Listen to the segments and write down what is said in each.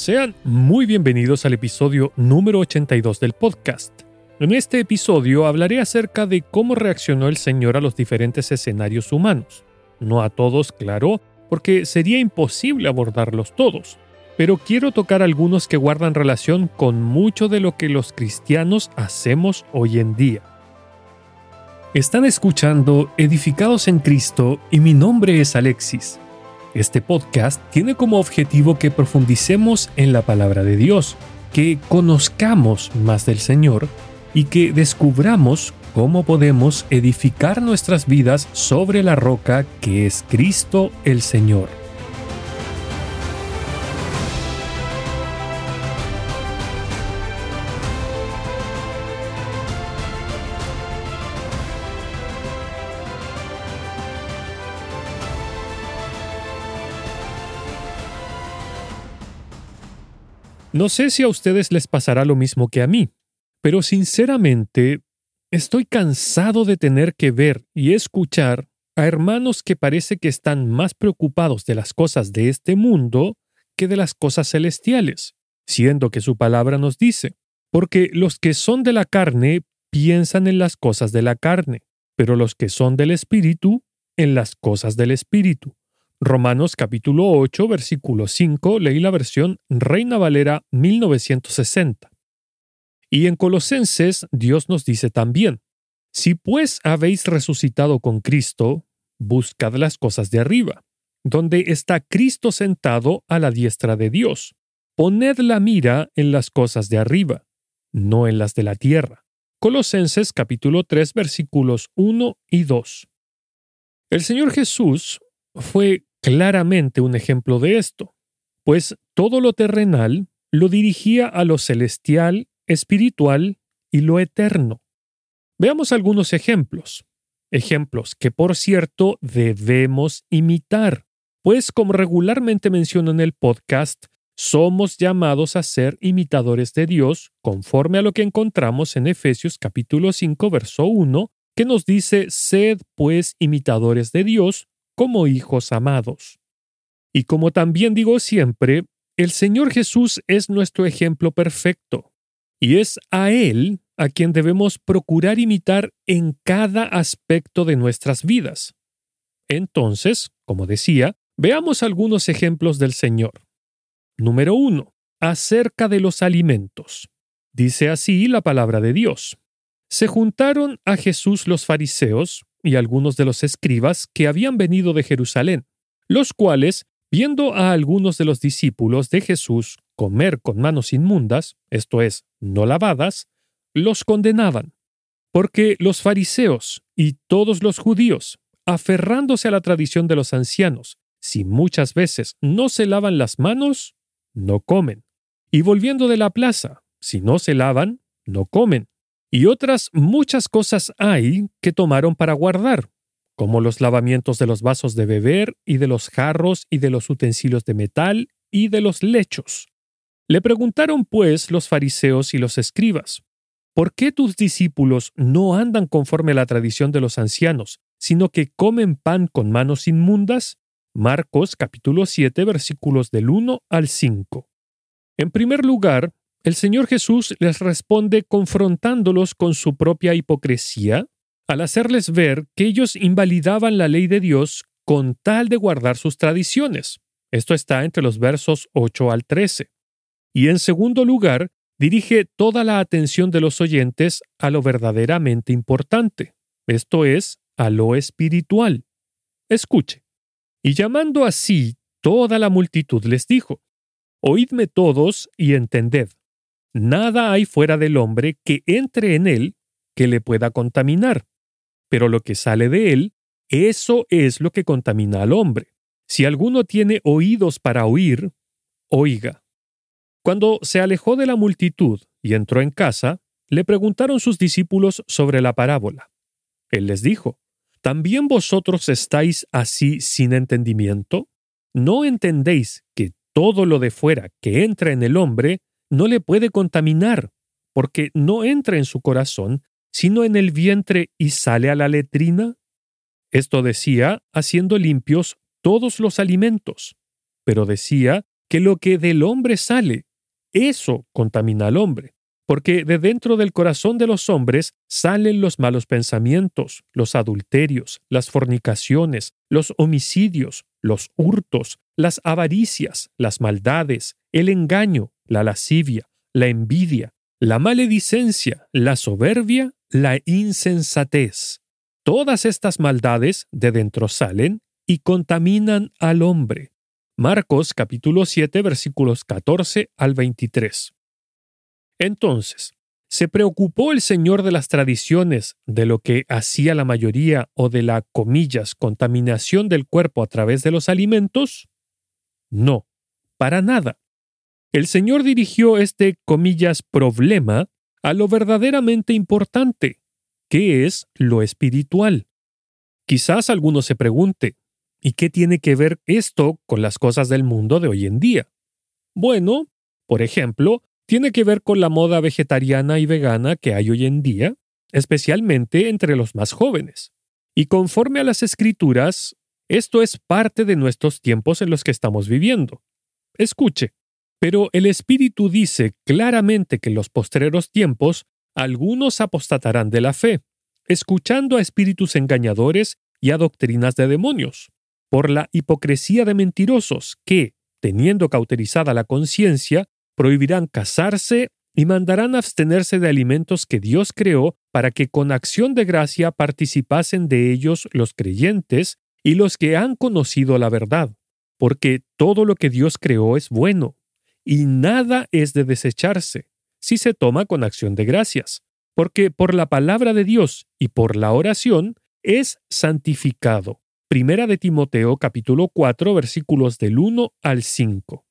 Sean muy bienvenidos al episodio número 82 del podcast. En este episodio hablaré acerca de cómo reaccionó el Señor a los diferentes escenarios humanos. No a todos, claro, porque sería imposible abordarlos todos, pero quiero tocar algunos que guardan relación con mucho de lo que los cristianos hacemos hoy en día. Están escuchando Edificados en Cristo y mi nombre es Alexis. Este podcast tiene como objetivo que profundicemos en la palabra de Dios, que conozcamos más del Señor y que descubramos cómo podemos edificar nuestras vidas sobre la roca que es Cristo el Señor. No sé si a ustedes les pasará lo mismo que a mí, pero sinceramente estoy cansado de tener que ver y escuchar a hermanos que parece que están más preocupados de las cosas de este mundo que de las cosas celestiales, siendo que su palabra nos dice, porque los que son de la carne piensan en las cosas de la carne, pero los que son del Espíritu en las cosas del Espíritu. Romanos capítulo 8, versículo 5, leí la versión Reina Valera 1960. Y en Colosenses Dios nos dice también, Si pues habéis resucitado con Cristo, buscad las cosas de arriba, donde está Cristo sentado a la diestra de Dios. Poned la mira en las cosas de arriba, no en las de la tierra. Colosenses capítulo 3 versículos 1 y 2. El Señor Jesús fue claramente un ejemplo de esto, pues todo lo terrenal lo dirigía a lo celestial, espiritual y lo eterno. Veamos algunos ejemplos, ejemplos que por cierto debemos imitar, pues como regularmente menciono en el podcast, somos llamados a ser imitadores de Dios conforme a lo que encontramos en Efesios capítulo 5 verso 1, que nos dice, sed pues imitadores de Dios como hijos amados. Y como también digo siempre, el Señor Jesús es nuestro ejemplo perfecto, y es a Él a quien debemos procurar imitar en cada aspecto de nuestras vidas. Entonces, como decía, veamos algunos ejemplos del Señor. Número 1. Acerca de los alimentos. Dice así la palabra de Dios. Se juntaron a Jesús los fariseos y algunos de los escribas que habían venido de Jerusalén, los cuales, viendo a algunos de los discípulos de Jesús comer con manos inmundas, esto es, no lavadas, los condenaban, porque los fariseos y todos los judíos, aferrándose a la tradición de los ancianos, si muchas veces no se lavan las manos, no comen. Y volviendo de la plaza, si no se lavan, no comen. Y otras muchas cosas hay que tomaron para guardar, como los lavamientos de los vasos de beber y de los jarros y de los utensilios de metal y de los lechos. Le preguntaron pues los fariseos y los escribas, ¿por qué tus discípulos no andan conforme a la tradición de los ancianos, sino que comen pan con manos inmundas? Marcos capítulo 7 versículos del 1 al 5. En primer lugar, el Señor Jesús les responde confrontándolos con su propia hipocresía al hacerles ver que ellos invalidaban la ley de Dios con tal de guardar sus tradiciones. Esto está entre los versos 8 al 13. Y en segundo lugar, dirige toda la atención de los oyentes a lo verdaderamente importante, esto es, a lo espiritual. Escuche. Y llamando así toda la multitud les dijo, Oídme todos y entended. Nada hay fuera del hombre que entre en él que le pueda contaminar, pero lo que sale de él, eso es lo que contamina al hombre. Si alguno tiene oídos para oír, oiga. Cuando se alejó de la multitud y entró en casa, le preguntaron sus discípulos sobre la parábola. Él les dijo, ¿también vosotros estáis así sin entendimiento? ¿No entendéis que todo lo de fuera que entra en el hombre no le puede contaminar, porque no entra en su corazón, sino en el vientre y sale a la letrina? Esto decía haciendo limpios todos los alimentos, pero decía que lo que del hombre sale, eso contamina al hombre, porque de dentro del corazón de los hombres salen los malos pensamientos, los adulterios, las fornicaciones, los homicidios, los hurtos, las avaricias, las maldades, el engaño, la lascivia, la envidia, la maledicencia, la soberbia, la insensatez. Todas estas maldades de dentro salen y contaminan al hombre. Marcos capítulo 7 versículos 14 al 23. Entonces, ¿se preocupó el Señor de las tradiciones, de lo que hacía la mayoría o de la, comillas, contaminación del cuerpo a través de los alimentos? No, para nada. El Señor dirigió este, comillas, problema a lo verdaderamente importante, que es lo espiritual. Quizás alguno se pregunte, ¿y qué tiene que ver esto con las cosas del mundo de hoy en día? Bueno, por ejemplo, tiene que ver con la moda vegetariana y vegana que hay hoy en día, especialmente entre los más jóvenes. Y conforme a las escrituras, esto es parte de nuestros tiempos en los que estamos viviendo. Escuche, pero el Espíritu dice claramente que en los postreros tiempos algunos apostatarán de la fe, escuchando a espíritus engañadores y a doctrinas de demonios, por la hipocresía de mentirosos que, teniendo cauterizada la conciencia, prohibirán casarse y mandarán abstenerse de alimentos que Dios creó para que con acción de gracia participasen de ellos los creyentes y los que han conocido la verdad, porque todo lo que Dios creó es bueno, y nada es de desecharse, si se toma con acción de gracias, porque por la palabra de Dios y por la oración es santificado. Primera de Timoteo capítulo 4 versículos del 1 al 5.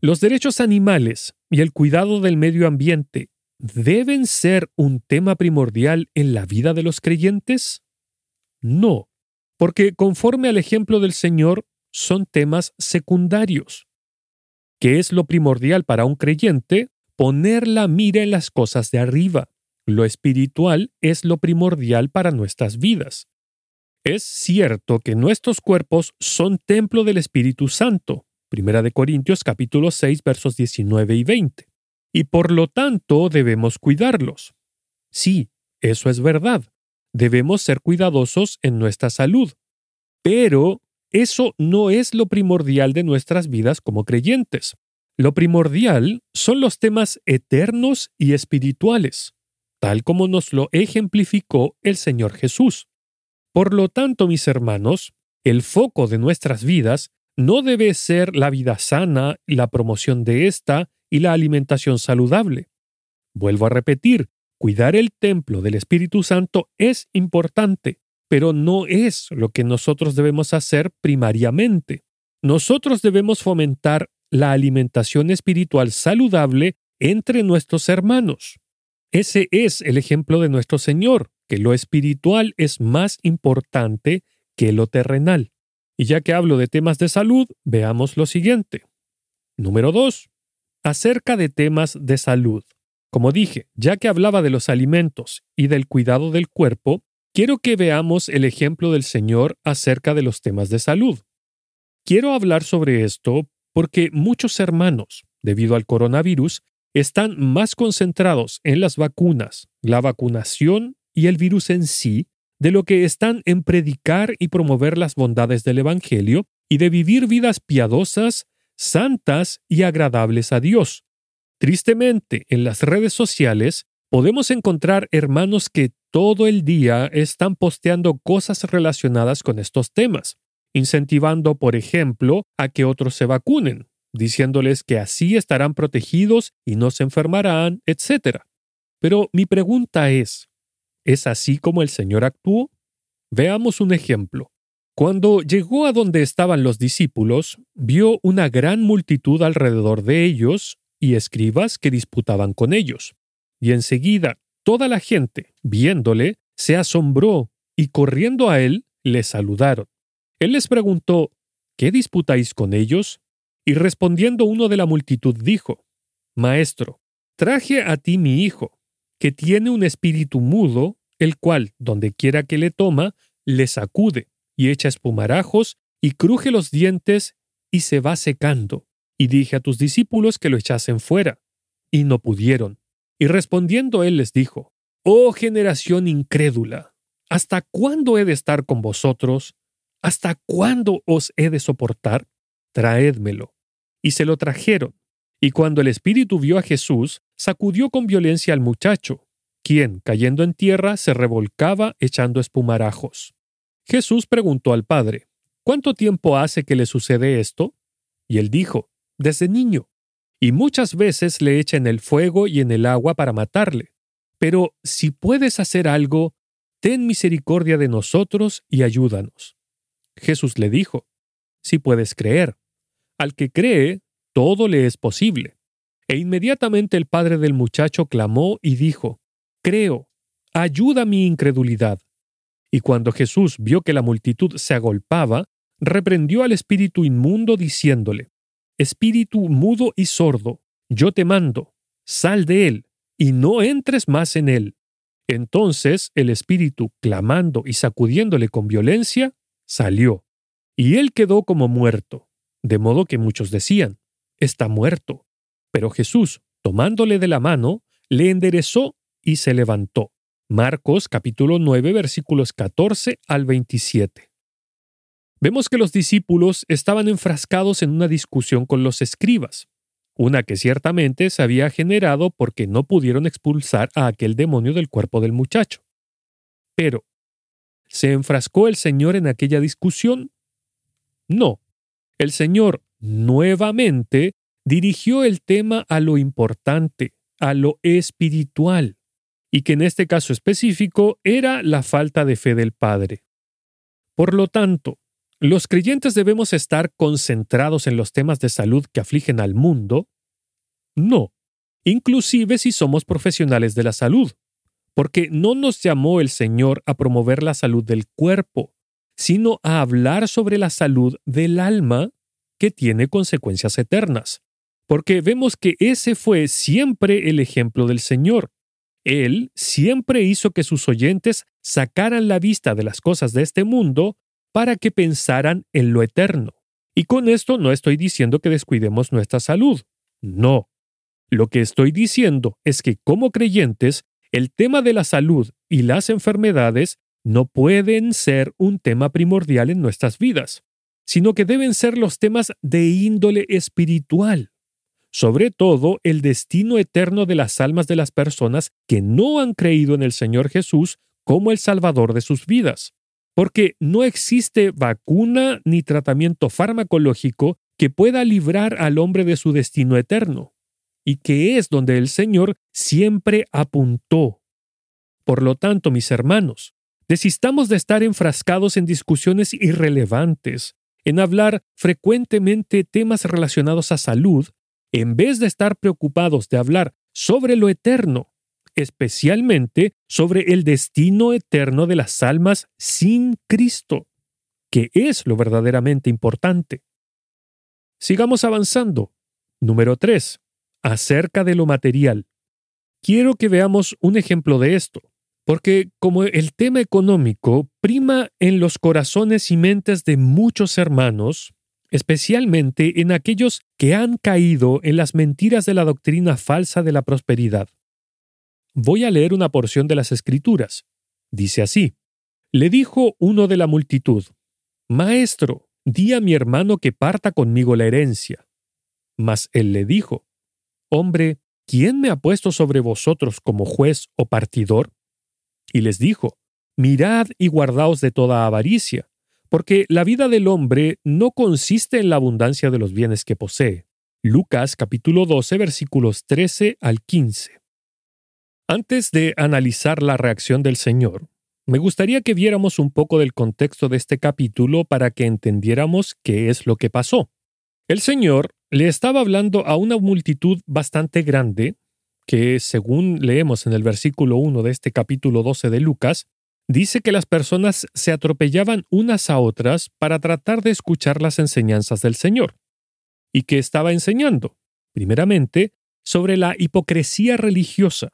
¿Los derechos animales y el cuidado del medio ambiente deben ser un tema primordial en la vida de los creyentes? No, porque conforme al ejemplo del Señor son temas secundarios. ¿Qué es lo primordial para un creyente? Poner la mira en las cosas de arriba. Lo espiritual es lo primordial para nuestras vidas. Es cierto que nuestros cuerpos son templo del Espíritu Santo, Primera de Corintios capítulo 6 versos 19 y 20. Y por lo tanto debemos cuidarlos. Sí, eso es verdad. Debemos ser cuidadosos en nuestra salud. Pero eso no es lo primordial de nuestras vidas como creyentes. Lo primordial son los temas eternos y espirituales, tal como nos lo ejemplificó el Señor Jesús. Por lo tanto, mis hermanos, el foco de nuestras vidas no debe ser la vida sana, la promoción de esta y la alimentación saludable. Vuelvo a repetir, cuidar el templo del Espíritu Santo es importante, pero no es lo que nosotros debemos hacer primariamente. Nosotros debemos fomentar la alimentación espiritual saludable entre nuestros hermanos. Ese es el ejemplo de nuestro Señor, que lo espiritual es más importante que lo terrenal. Y ya que hablo de temas de salud, veamos lo siguiente. Número 2. Acerca de temas de salud. Como dije, ya que hablaba de los alimentos y del cuidado del cuerpo, quiero que veamos el ejemplo del Señor acerca de los temas de salud. Quiero hablar sobre esto porque muchos hermanos, debido al coronavirus, están más concentrados en las vacunas, la vacunación y el virus en sí de lo que están en predicar y promover las bondades del Evangelio y de vivir vidas piadosas, santas y agradables a Dios. Tristemente, en las redes sociales podemos encontrar hermanos que todo el día están posteando cosas relacionadas con estos temas, incentivando, por ejemplo, a que otros se vacunen, diciéndoles que así estarán protegidos y no se enfermarán, etc. Pero mi pregunta es, ¿Es así como el Señor actuó? Veamos un ejemplo. Cuando llegó a donde estaban los discípulos, vio una gran multitud alrededor de ellos y escribas que disputaban con ellos. Y enseguida toda la gente, viéndole, se asombró y corriendo a él, le saludaron. Él les preguntó, ¿qué disputáis con ellos? Y respondiendo uno de la multitud dijo, Maestro, traje a ti mi hijo, que tiene un espíritu mudo, el cual, donde quiera que le toma, le sacude y echa espumarajos y cruje los dientes y se va secando. y dije a tus discípulos que lo echasen fuera, y no pudieron. Y respondiendo él les dijo, Oh generación incrédula, ¿hasta cuándo he de estar con vosotros? ¿Hasta cuándo os he de soportar? Traédmelo. Y se lo trajeron. Y cuando el espíritu vio a Jesús, sacudió con violencia al muchacho, quien, cayendo en tierra, se revolcaba echando espumarajos. Jesús preguntó al padre, ¿Cuánto tiempo hace que le sucede esto? Y él dijo, desde niño. Y muchas veces le echa en el fuego y en el agua para matarle. Pero si puedes hacer algo, ten misericordia de nosotros y ayúdanos. Jesús le dijo, si puedes creer. Al que cree, todo le es posible. E inmediatamente el padre del muchacho clamó y dijo, Creo, ayuda mi incredulidad. Y cuando Jesús vio que la multitud se agolpaba, reprendió al espíritu inmundo diciéndole, Espíritu mudo y sordo, yo te mando, sal de él, y no entres más en él. Entonces el espíritu, clamando y sacudiéndole con violencia, salió, y él quedó como muerto, de modo que muchos decían, está muerto. Pero Jesús, tomándole de la mano, le enderezó y se levantó. Marcos capítulo 9 versículos 14 al 27. Vemos que los discípulos estaban enfrascados en una discusión con los escribas, una que ciertamente se había generado porque no pudieron expulsar a aquel demonio del cuerpo del muchacho. Pero, ¿se enfrascó el Señor en aquella discusión? No. El Señor nuevamente dirigió el tema a lo importante, a lo espiritual, y que en este caso específico era la falta de fe del Padre. Por lo tanto, ¿Los creyentes debemos estar concentrados en los temas de salud que afligen al mundo? No, inclusive si somos profesionales de la salud, porque no nos llamó el Señor a promover la salud del cuerpo, sino a hablar sobre la salud del alma que tiene consecuencias eternas. Porque vemos que ese fue siempre el ejemplo del Señor. Él siempre hizo que sus oyentes sacaran la vista de las cosas de este mundo para que pensaran en lo eterno. Y con esto no estoy diciendo que descuidemos nuestra salud. No. Lo que estoy diciendo es que como creyentes, el tema de la salud y las enfermedades no pueden ser un tema primordial en nuestras vidas, sino que deben ser los temas de índole espiritual, sobre todo el destino eterno de las almas de las personas que no han creído en el Señor Jesús como el Salvador de sus vidas porque no existe vacuna ni tratamiento farmacológico que pueda librar al hombre de su destino eterno, y que es donde el Señor siempre apuntó. Por lo tanto, mis hermanos, desistamos de estar enfrascados en discusiones irrelevantes, en hablar frecuentemente temas relacionados a salud, en vez de estar preocupados de hablar sobre lo eterno especialmente sobre el destino eterno de las almas sin Cristo, que es lo verdaderamente importante. Sigamos avanzando. Número 3. Acerca de lo material. Quiero que veamos un ejemplo de esto, porque como el tema económico prima en los corazones y mentes de muchos hermanos, especialmente en aquellos que han caído en las mentiras de la doctrina falsa de la prosperidad. Voy a leer una porción de las Escrituras. Dice así, Le dijo uno de la multitud, Maestro, di a mi hermano que parta conmigo la herencia. Mas él le dijo, Hombre, ¿quién me ha puesto sobre vosotros como juez o partidor? Y les dijo, Mirad y guardaos de toda avaricia, porque la vida del hombre no consiste en la abundancia de los bienes que posee. Lucas capítulo 12 versículos 13 al 15. Antes de analizar la reacción del Señor, me gustaría que viéramos un poco del contexto de este capítulo para que entendiéramos qué es lo que pasó. El Señor le estaba hablando a una multitud bastante grande, que según leemos en el versículo 1 de este capítulo 12 de Lucas, dice que las personas se atropellaban unas a otras para tratar de escuchar las enseñanzas del Señor. ¿Y qué estaba enseñando? Primeramente, sobre la hipocresía religiosa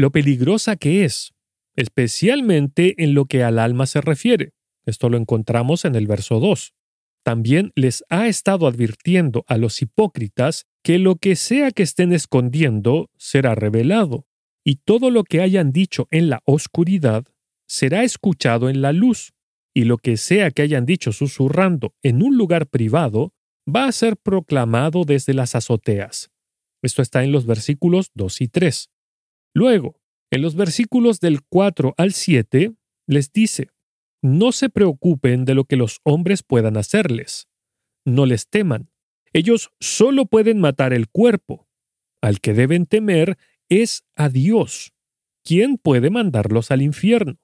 lo peligrosa que es, especialmente en lo que al alma se refiere. Esto lo encontramos en el verso 2. también les ha estado advirtiendo a los hipócritas que lo que sea que estén escondiendo será revelado, y todo lo que hayan dicho en la oscuridad será escuchado en la luz, y lo que sea que hayan dicho susurrando en un lugar privado va a ser proclamado desde las azoteas. Esto está en los versículos 2 y 3. Luego, en los versículos del 4 al 7, les dice, no se preocupen de lo que los hombres puedan hacerles. No les teman. Ellos solo pueden matar el cuerpo. Al que deben temer es a Dios. ¿Quién puede mandarlos al infierno?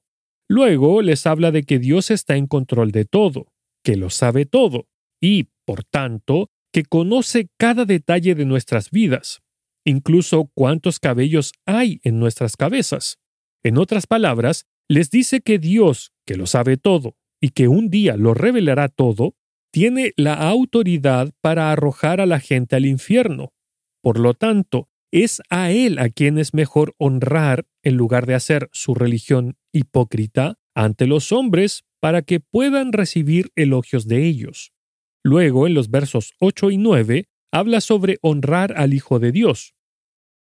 Luego les habla de que Dios está en control de todo, que lo sabe todo, y, por tanto, que conoce cada detalle de nuestras vidas, incluso cuántos cabellos hay en nuestras cabezas. En otras palabras, les dice que Dios, que lo sabe todo y que un día lo revelará todo, tiene la autoridad para arrojar a la gente al infierno. Por lo tanto, es a Él a quien es mejor honrar en lugar de hacer su religión hipócrita ante los hombres para que puedan recibir elogios de ellos. Luego, en los versos 8 y 9, habla sobre honrar al Hijo de Dios.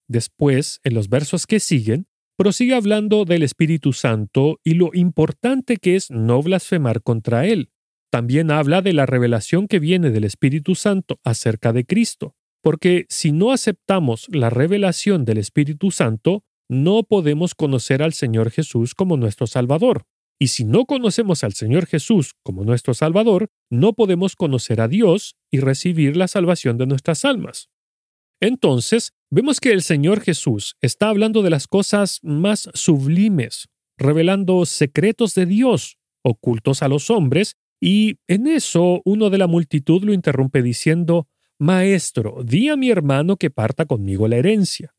Después, en los versos que siguen, prosigue hablando del Espíritu Santo y lo importante que es no blasfemar contra Él. También habla de la revelación que viene del Espíritu Santo acerca de Cristo, porque si no aceptamos la revelación del Espíritu Santo, no podemos conocer al Señor Jesús como nuestro Salvador. Y si no conocemos al Señor Jesús como nuestro Salvador, no podemos conocer a Dios y recibir la salvación de nuestras almas. Entonces, vemos que el Señor Jesús está hablando de las cosas más sublimes, revelando secretos de Dios, ocultos a los hombres, y en eso uno de la multitud lo interrumpe diciendo, Maestro, di a mi hermano que parta conmigo la herencia.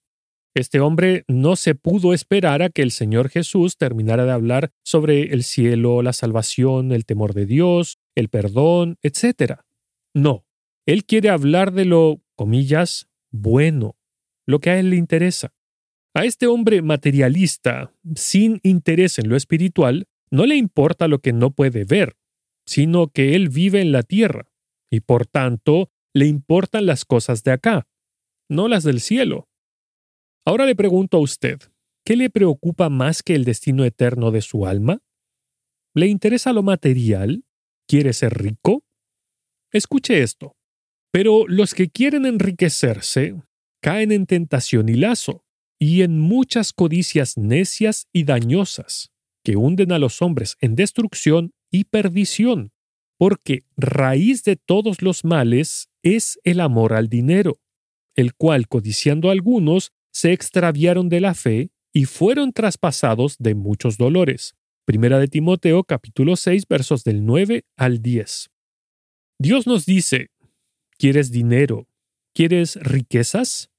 Este hombre no se pudo esperar a que el Señor Jesús terminara de hablar sobre el cielo, la salvación, el temor de Dios, el perdón, etc. No, él quiere hablar de lo, comillas, bueno, lo que a él le interesa. A este hombre materialista, sin interés en lo espiritual, no le importa lo que no puede ver, sino que él vive en la tierra, y por tanto le importan las cosas de acá, no las del cielo. Ahora le pregunto a usted, ¿qué le preocupa más que el destino eterno de su alma? ¿Le interesa lo material? ¿Quiere ser rico? Escuche esto. Pero los que quieren enriquecerse caen en tentación y lazo, y en muchas codicias necias y dañosas, que hunden a los hombres en destrucción y perdición, porque raíz de todos los males es el amor al dinero, el cual, codiciando a algunos, se extraviaron de la fe y fueron traspasados de muchos dolores. Primera de Timoteo capítulo 6 versos del 9 al 10. Dios nos dice, ¿Quieres dinero? ¿Quieres riquezas?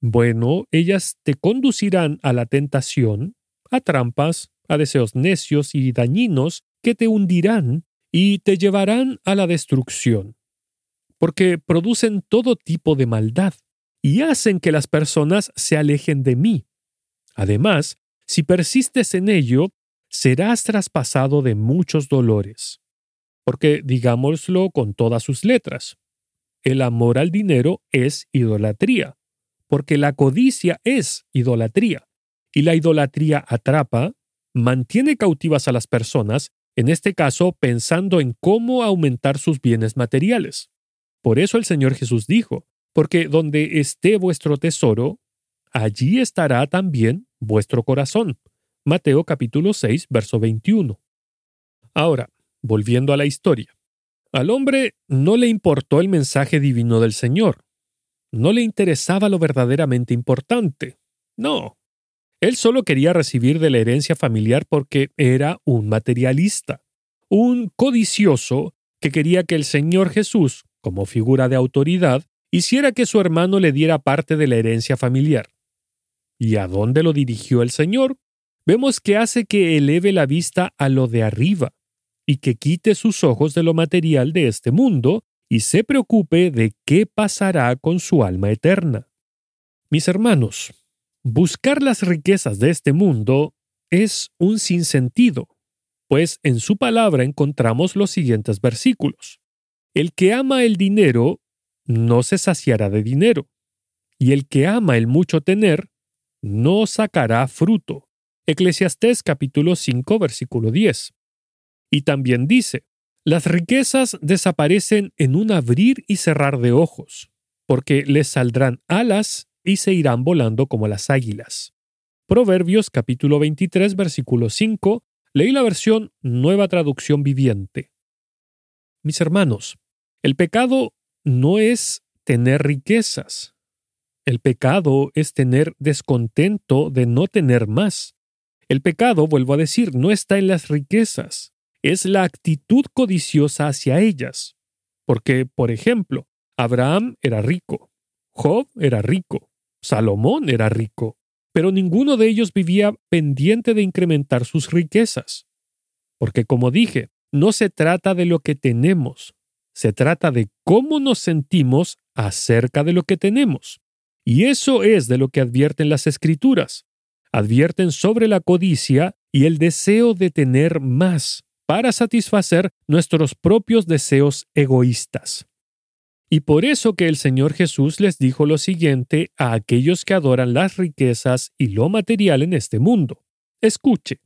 Bueno, ellas te conducirán a la tentación, a trampas, a deseos necios y dañinos que te hundirán y te llevarán a la destrucción, porque producen todo tipo de maldad y hacen que las personas se alejen de mí. Además, si persistes en ello, serás traspasado de muchos dolores. Porque, digámoslo con todas sus letras, el amor al dinero es idolatría, porque la codicia es idolatría, y la idolatría atrapa, mantiene cautivas a las personas, en este caso pensando en cómo aumentar sus bienes materiales. Por eso el Señor Jesús dijo, porque donde esté vuestro tesoro, allí estará también vuestro corazón. Mateo capítulo 6, verso 21. Ahora, volviendo a la historia. Al hombre no le importó el mensaje divino del Señor. No le interesaba lo verdaderamente importante. No. Él solo quería recibir de la herencia familiar porque era un materialista, un codicioso que quería que el Señor Jesús, como figura de autoridad, hiciera que su hermano le diera parte de la herencia familiar. ¿Y a dónde lo dirigió el Señor? Vemos que hace que eleve la vista a lo de arriba, y que quite sus ojos de lo material de este mundo y se preocupe de qué pasará con su alma eterna. Mis hermanos, buscar las riquezas de este mundo es un sinsentido, pues en su palabra encontramos los siguientes versículos. El que ama el dinero no se saciará de dinero, y el que ama el mucho tener no sacará fruto. Eclesiastés capítulo 5 versículo 10. Y también dice, las riquezas desaparecen en un abrir y cerrar de ojos, porque les saldrán alas y se irán volando como las águilas. Proverbios capítulo 23 versículo 5, leí la versión Nueva Traducción Viviente. Mis hermanos, el pecado no es tener riquezas. El pecado es tener descontento de no tener más. El pecado, vuelvo a decir, no está en las riquezas, es la actitud codiciosa hacia ellas. Porque, por ejemplo, Abraham era rico, Job era rico, Salomón era rico, pero ninguno de ellos vivía pendiente de incrementar sus riquezas. Porque, como dije, no se trata de lo que tenemos, se trata de cómo nos sentimos acerca de lo que tenemos. Y eso es de lo que advierten las escrituras. Advierten sobre la codicia y el deseo de tener más para satisfacer nuestros propios deseos egoístas. Y por eso que el Señor Jesús les dijo lo siguiente a aquellos que adoran las riquezas y lo material en este mundo. Escuche,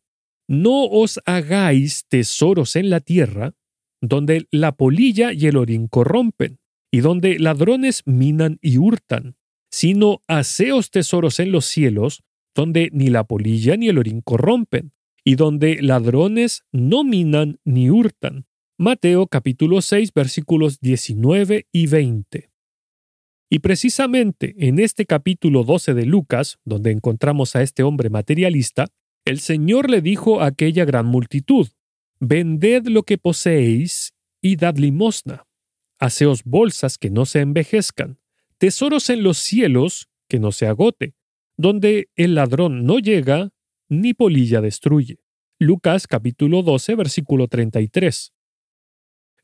no os hagáis tesoros en la tierra, donde la polilla y el orín corrompen, y donde ladrones minan y hurtan, sino haceos tesoros en los cielos, donde ni la polilla ni el orín corrompen, y donde ladrones no minan ni hurtan. Mateo capítulo 6 versículos 19 y 20. Y precisamente en este capítulo 12 de Lucas, donde encontramos a este hombre materialista, el Señor le dijo a aquella gran multitud, Vended lo que poseéis y dad limosna. Haceos bolsas que no se envejezcan, tesoros en los cielos que no se agote, donde el ladrón no llega ni polilla destruye. Lucas capítulo 12 versículo 33.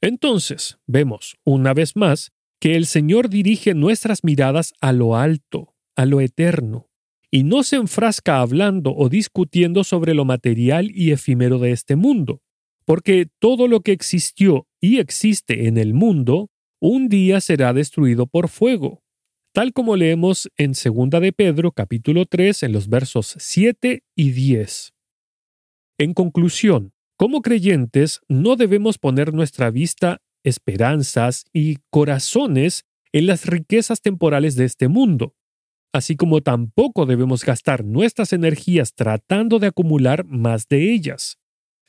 Entonces, vemos, una vez más, que el Señor dirige nuestras miradas a lo alto, a lo eterno, y no se enfrasca hablando o discutiendo sobre lo material y efímero de este mundo, porque todo lo que existió y existe en el mundo un día será destruido por fuego, tal como leemos en 2 de Pedro capítulo 3 en los versos 7 y 10. En conclusión, como creyentes no debemos poner nuestra vista, esperanzas y corazones en las riquezas temporales de este mundo, así como tampoco debemos gastar nuestras energías tratando de acumular más de ellas,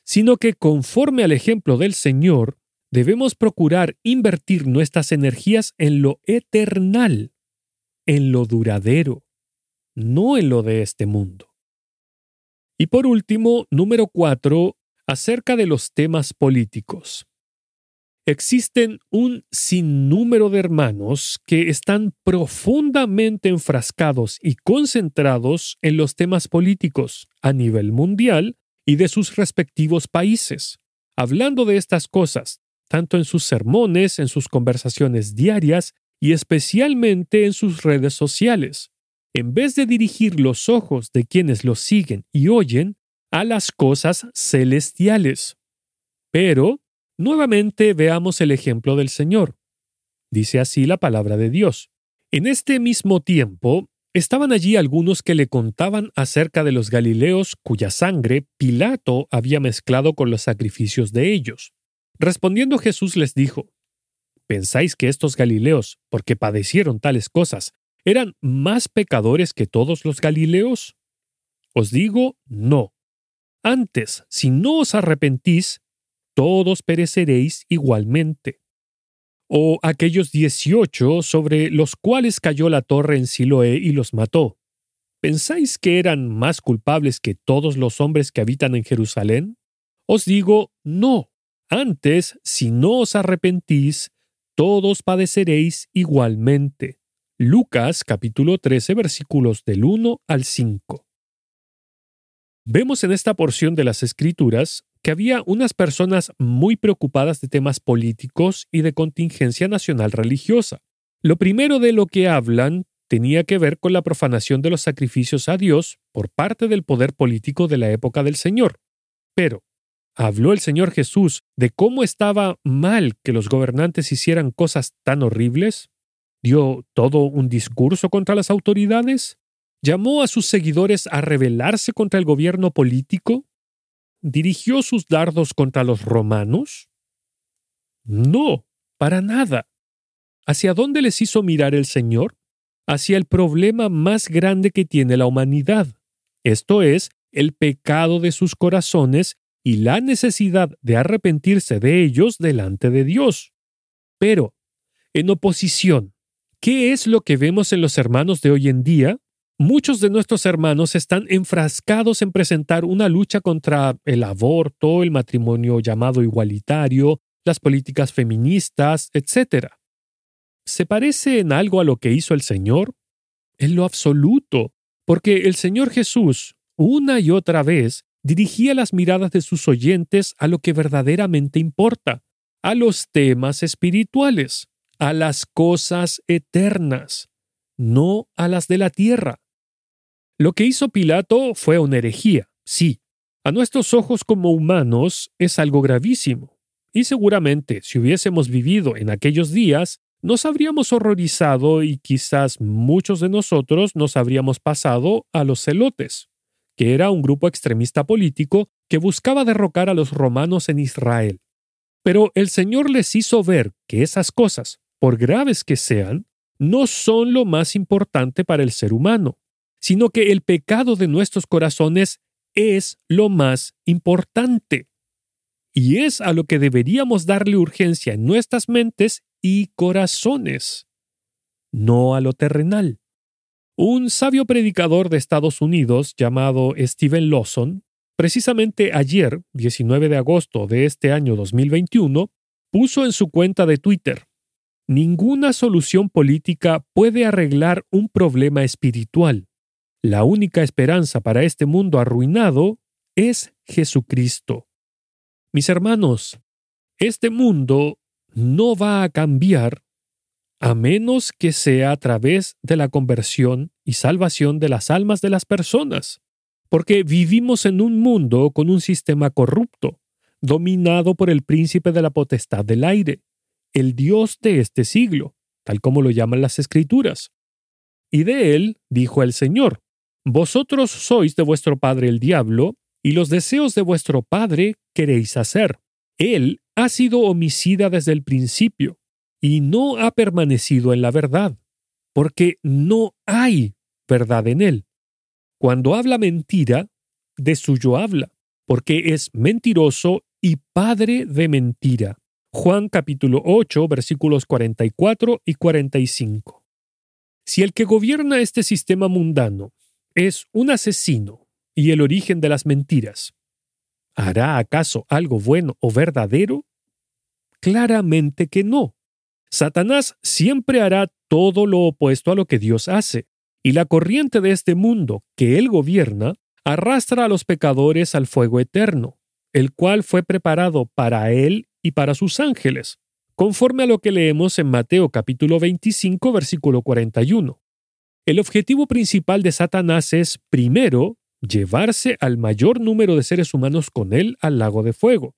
sino que conforme al ejemplo del Señor, debemos procurar invertir nuestras energías en lo eternal, en lo duradero, no en lo de este mundo. Y por último, número cuatro, acerca de los temas políticos. Existen un sinnúmero de hermanos que están profundamente enfrascados y concentrados en los temas políticos a nivel mundial y de sus respectivos países, hablando de estas cosas, tanto en sus sermones, en sus conversaciones diarias y especialmente en sus redes sociales, en vez de dirigir los ojos de quienes los siguen y oyen a las cosas celestiales. Pero, nuevamente veamos el ejemplo del Señor. Dice así la palabra de Dios. En este mismo tiempo, estaban allí algunos que le contaban acerca de los Galileos cuya sangre Pilato había mezclado con los sacrificios de ellos. Respondiendo Jesús les dijo, ¿Pensáis que estos Galileos, porque padecieron tales cosas, eran más pecadores que todos los Galileos? Os digo, no. Antes, si no os arrepentís, todos pereceréis igualmente. O aquellos dieciocho sobre los cuales cayó la torre en Siloé y los mató. ¿Pensáis que eran más culpables que todos los hombres que habitan en Jerusalén? Os digo, no. Antes, si no os arrepentís, todos padeceréis igualmente. Lucas capítulo 13 versículos del 1 al 5. Vemos en esta porción de las Escrituras que había unas personas muy preocupadas de temas políticos y de contingencia nacional religiosa. Lo primero de lo que hablan tenía que ver con la profanación de los sacrificios a Dios por parte del poder político de la época del Señor. Pero, habló el Señor Jesús de cómo estaba mal que los gobernantes hicieran cosas tan horribles? ¿Dio todo un discurso contra las autoridades? ¿Llamó a sus seguidores a rebelarse contra el gobierno político? ¿Dirigió sus dardos contra los romanos? No, para nada. ¿Hacia dónde les hizo mirar el Señor? Hacia el problema más grande que tiene la humanidad, esto es, el pecado de sus corazones y la necesidad de arrepentirse de ellos delante de Dios. Pero, en oposición, ¿qué es lo que vemos en los hermanos de hoy en día? Muchos de nuestros hermanos están enfrascados en presentar una lucha contra el aborto, el matrimonio llamado igualitario, las políticas feministas, etc. ¿Se parece en algo a lo que hizo el Señor? En lo absoluto, porque el Señor Jesús, una y otra vez, dirigía las miradas de sus oyentes a lo que verdaderamente importa, a los temas espirituales, a las cosas eternas, no a las de la tierra. Lo que hizo Pilato fue una herejía, sí. A nuestros ojos como humanos es algo gravísimo. Y seguramente, si hubiésemos vivido en aquellos días, nos habríamos horrorizado y quizás muchos de nosotros nos habríamos pasado a los celotes, que era un grupo extremista político que buscaba derrocar a los romanos en Israel. Pero el Señor les hizo ver que esas cosas, por graves que sean, no son lo más importante para el ser humano, sino que el pecado de nuestros corazones es lo más importante. Y es a lo que deberíamos darle urgencia en nuestras mentes y corazones, no a lo terrenal. Un sabio predicador de Estados Unidos llamado Steven Lawson, precisamente ayer, 19 de agosto de este año 2021, puso en su cuenta de Twitter, Ninguna solución política puede arreglar un problema espiritual. La única esperanza para este mundo arruinado es Jesucristo. Mis hermanos, este mundo no va a cambiar a menos que sea a través de la conversión y salvación de las almas de las personas, porque vivimos en un mundo con un sistema corrupto, dominado por el príncipe de la potestad del aire, el Dios de este siglo, tal como lo llaman las escrituras. Y de él dijo el Señor, Vosotros sois de vuestro padre el diablo, y los deseos de vuestro padre queréis hacer. Él ha sido homicida desde el principio y no ha permanecido en la verdad, porque no hay verdad en él. Cuando habla mentira, de suyo habla, porque es mentiroso y padre de mentira. Juan capítulo 8 versículos 44 y 45. Si el que gobierna este sistema mundano es un asesino y el origen de las mentiras, ¿hará acaso algo bueno o verdadero? Claramente que no. Satanás siempre hará todo lo opuesto a lo que Dios hace, y la corriente de este mundo que él gobierna arrastra a los pecadores al fuego eterno, el cual fue preparado para él y para sus ángeles, conforme a lo que leemos en Mateo capítulo 25 versículo 41. El objetivo principal de Satanás es, primero, llevarse al mayor número de seres humanos con él al lago de fuego,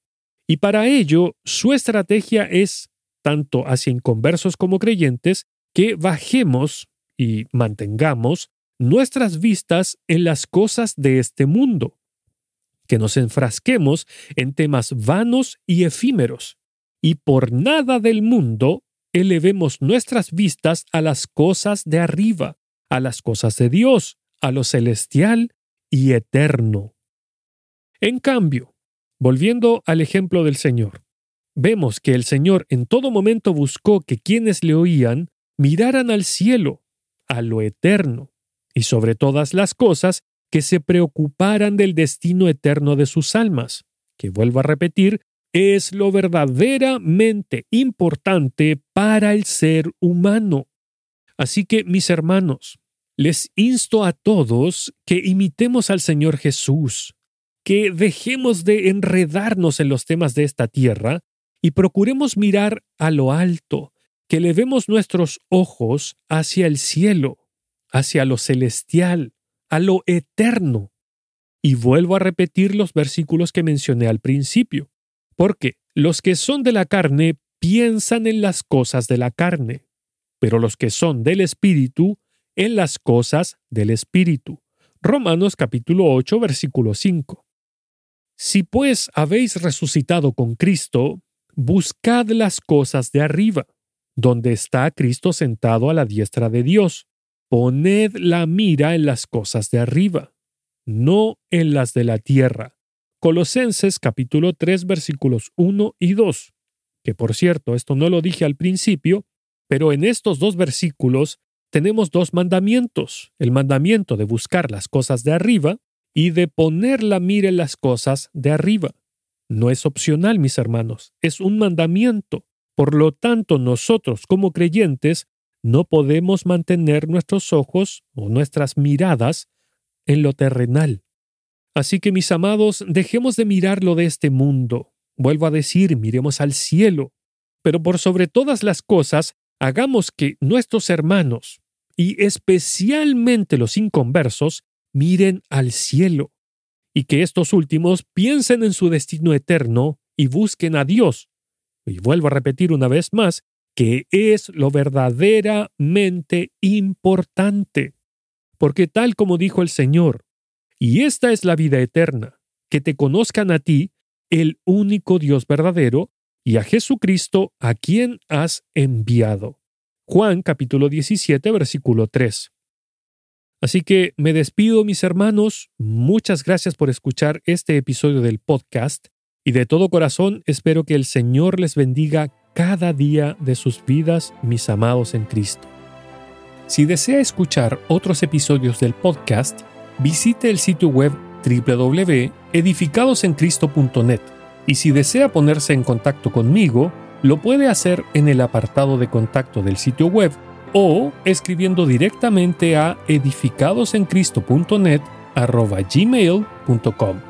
y para ello, su estrategia es, tanto hacia inconversos como creyentes, que bajemos y mantengamos nuestras vistas en las cosas de este mundo, que nos enfrasquemos en temas vanos y efímeros, y por nada del mundo elevemos nuestras vistas a las cosas de arriba, a las cosas de Dios, a lo celestial y eterno. En cambio, Volviendo al ejemplo del Señor, vemos que el Señor en todo momento buscó que quienes le oían miraran al cielo, a lo eterno, y sobre todas las cosas, que se preocuparan del destino eterno de sus almas, que vuelvo a repetir, es lo verdaderamente importante para el ser humano. Así que, mis hermanos, les insto a todos que imitemos al Señor Jesús, que dejemos de enredarnos en los temas de esta tierra y procuremos mirar a lo alto, que levemos nuestros ojos hacia el cielo, hacia lo celestial, a lo eterno. Y vuelvo a repetir los versículos que mencioné al principio, porque los que son de la carne piensan en las cosas de la carne, pero los que son del Espíritu en las cosas del Espíritu. Romanos capítulo 8, versículo 5. Si pues habéis resucitado con Cristo, buscad las cosas de arriba, donde está Cristo sentado a la diestra de Dios. Poned la mira en las cosas de arriba, no en las de la tierra. Colosenses capítulo 3 versículos 1 y 2. Que por cierto, esto no lo dije al principio, pero en estos dos versículos tenemos dos mandamientos, el mandamiento de buscar las cosas de arriba y de poner la mira en las cosas de arriba. No es opcional, mis hermanos, es un mandamiento. Por lo tanto, nosotros como creyentes no podemos mantener nuestros ojos o nuestras miradas en lo terrenal. Así que, mis amados, dejemos de mirarlo de este mundo. Vuelvo a decir, miremos al cielo. Pero por sobre todas las cosas, hagamos que nuestros hermanos, y especialmente los inconversos, miren al cielo, y que estos últimos piensen en su destino eterno y busquen a Dios. Y vuelvo a repetir una vez más, que es lo verdaderamente importante. Porque tal como dijo el Señor, y esta es la vida eterna, que te conozcan a ti, el único Dios verdadero, y a Jesucristo a quien has enviado. Juan capítulo 17 versículo 3. Así que me despido mis hermanos, muchas gracias por escuchar este episodio del podcast. Y de todo corazón espero que el Señor les bendiga cada día de sus vidas, mis amados en Cristo. Si desea escuchar otros episodios del podcast, visite el sitio web www.edificadosencristo.net y si desea ponerse en contacto conmigo, lo puede hacer en el apartado de contacto del sitio web o escribiendo directamente a edificadosencristo.net gmail.com.